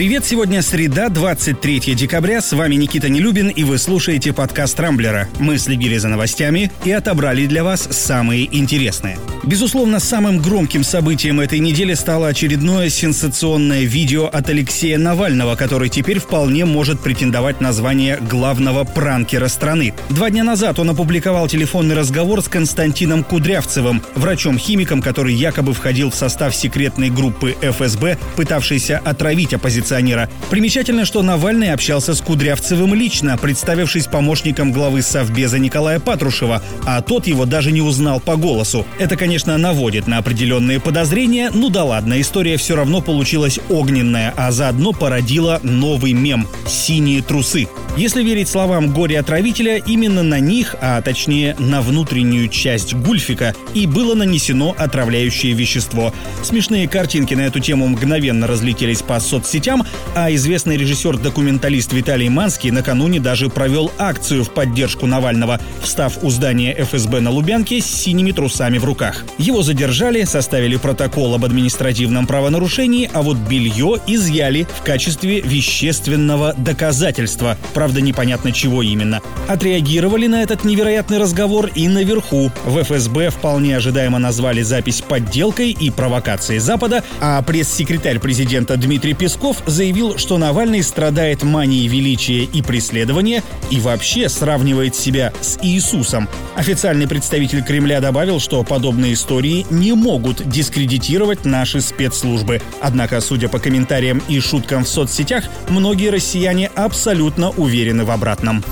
Привет, сегодня среда, 23 декабря. С вами Никита Нелюбин, и вы слушаете подкаст «Рамблера». Мы следили за новостями и отобрали для вас самые интересные. Безусловно, самым громким событием этой недели стало очередное сенсационное видео от Алексея Навального, который теперь вполне может претендовать на звание главного пранкера страны. Два дня назад он опубликовал телефонный разговор с Константином Кудрявцевым, врачом-химиком, который якобы входил в состав секретной группы ФСБ, пытавшейся отравить оппозиционера оппозиционера. Примечательно, что Навальный общался с Кудрявцевым лично, представившись помощником главы Совбеза Николая Патрушева, а тот его даже не узнал по голосу. Это, конечно, наводит на определенные подозрения, ну да ладно, история все равно получилась огненная, а заодно породила новый мем – «Синие трусы». Если верить словам горе-отравителя, именно на них, а точнее на внутреннюю часть гульфика, и было нанесено отравляющее вещество. Смешные картинки на эту тему мгновенно разлетелись по соцсетям, а известный режиссер-документалист Виталий Манский накануне даже провел акцию в поддержку Навального, встав у здания ФСБ на Лубянке с синими трусами в руках. Его задержали, составили протокол об административном правонарушении, а вот белье изъяли в качестве вещественного доказательства – правда непонятно чего именно. Отреагировали на этот невероятный разговор и наверху. В ФСБ вполне ожидаемо назвали запись подделкой и провокацией Запада, а пресс-секретарь президента Дмитрий Песков заявил, что Навальный страдает манией величия и преследования и вообще сравнивает себя с Иисусом. Официальный представитель Кремля добавил, что подобные истории не могут дискредитировать наши спецслужбы. Однако, судя по комментариям и шуткам в соцсетях, многие россияне абсолютно уверены в обратном.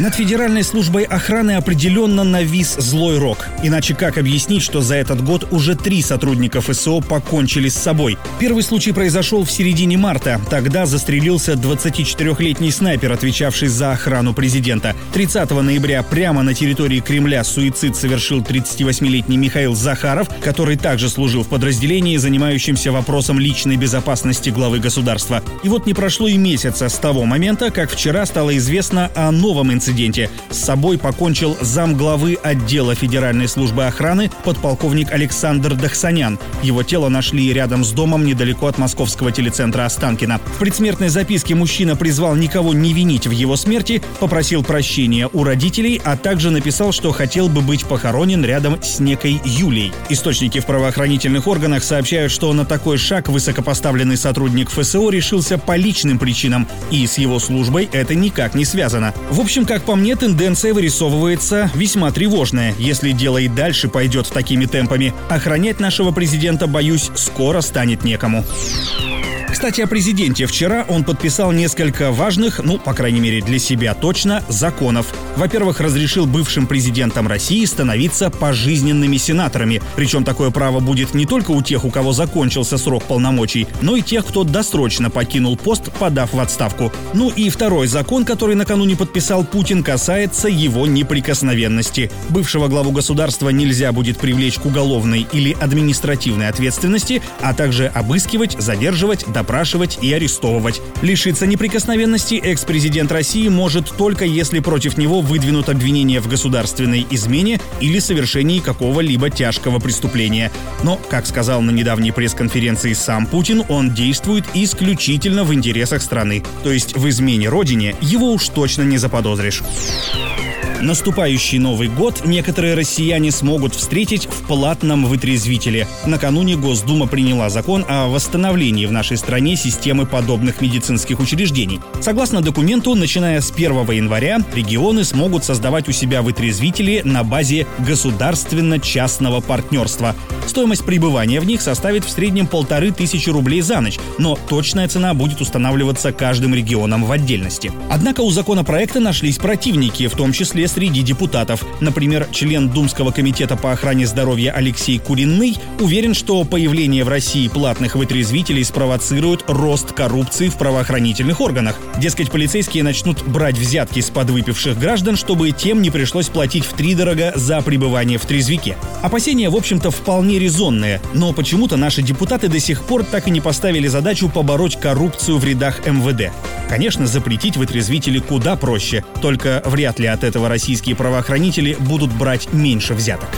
Над Федеральной службой охраны определенно навис злой рок. Иначе как объяснить, что за этот год уже три сотрудника ФСО покончили с собой? Первый случай произошел в середине марта. Тогда застрелился 24-летний снайпер, отвечавший за охрану президента. 30 ноября прямо на территории Кремля суицид совершил 38-летний Михаил Захаров, который также служил в подразделении, занимающемся вопросом личной безопасности главы государства. И вот не прошло и месяца с того момента, как вчера стало известно о новом инциденте инциденте. С собой покончил зам главы отдела Федеральной службы охраны подполковник Александр Дахсанян. Его тело нашли рядом с домом недалеко от московского телецентра Останкина. В предсмертной записке мужчина призвал никого не винить в его смерти, попросил прощения у родителей, а также написал, что хотел бы быть похоронен рядом с некой Юлей. Источники в правоохранительных органах сообщают, что на такой шаг высокопоставленный сотрудник ФСО решился по личным причинам, и с его службой это никак не связано. В общем, как как по мне, тенденция вырисовывается весьма тревожная. Если дело и дальше пойдет такими темпами, охранять нашего президента, боюсь, скоро станет некому. Кстати, о президенте. Вчера он подписал несколько важных, ну, по крайней мере для себя точно, законов. Во-первых, разрешил бывшим президентам России становиться пожизненными сенаторами. Причем такое право будет не только у тех, у кого закончился срок полномочий, но и тех, кто досрочно покинул пост, подав в отставку. Ну и второй закон, который накануне подписал Путин, касается его неприкосновенности. Бывшего главу государства нельзя будет привлечь к уголовной или административной ответственности, а также обыскивать, задерживать, допрашивать и арестовывать. Лишиться неприкосновенности экс-президент России может только если против него выдвинут обвинения в государственной измене или совершении какого-либо тяжкого преступления. Но, как сказал на недавней пресс-конференции сам Путин, он действует исключительно в интересах страны. То есть в измене родине его уж точно не заподозришь. Наступающий Новый год некоторые россияне смогут встретить в платном вытрезвителе. Накануне Госдума приняла закон о восстановлении в нашей стране системы подобных медицинских учреждений. Согласно документу, начиная с 1 января регионы смогут создавать у себя вытрезвители на базе государственно-частного партнерства. Стоимость пребывания в них составит в среднем полторы тысячи рублей за ночь, но точная цена будет устанавливаться каждым регионом в отдельности. Однако у законопроекта нашлись противники, в том числе среди депутатов. Например, член Думского комитета по охране здоровья Алексей Куринный уверен, что появление в России платных вытрезвителей спровоцирует рост коррупции в правоохранительных органах. Дескать, полицейские начнут брать взятки с подвыпивших граждан, чтобы тем не пришлось платить в три дорого за пребывание в трезвике. Опасения, в общем-то, вполне резонные, но почему-то наши депутаты до сих пор так и не поставили задачу побороть коррупцию в рядах МВД. Конечно, запретить вытрезвители куда проще, только вряд ли от этого российские правоохранители будут брать меньше взяток.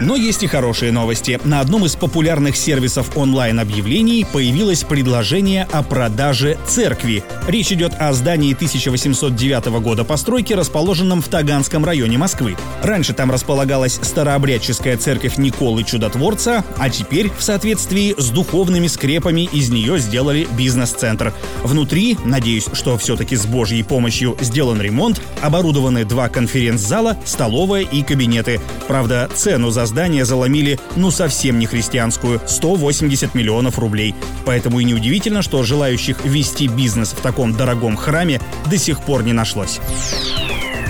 Но есть и хорошие новости. На одном из популярных сервисов онлайн-объявлений появилось предложение о продаже церкви. Речь идет о здании 1809 года постройки, расположенном в Таганском районе Москвы. Раньше там располагалась старообрядческая церковь Николы Чудотворца, а теперь, в соответствии с духовными скрепами, из нее сделали бизнес-центр. Внутри, надеюсь, что все-таки с Божьей помощью сделан ремонт, оборудованы два конференц-зала, столовая и кабинеты. Правда, цену за здание заломили ну совсем не христианскую – 180 миллионов рублей. Поэтому и неудивительно, что желающих вести бизнес в таком дорогом храме до сих пор не нашлось.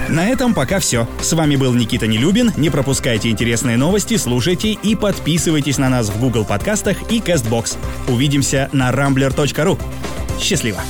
На этом пока все. С вами был Никита Нелюбин. Не пропускайте интересные новости, слушайте и подписывайтесь на нас в Google подкастах и CastBox. Увидимся на rambler.ru. Счастливо!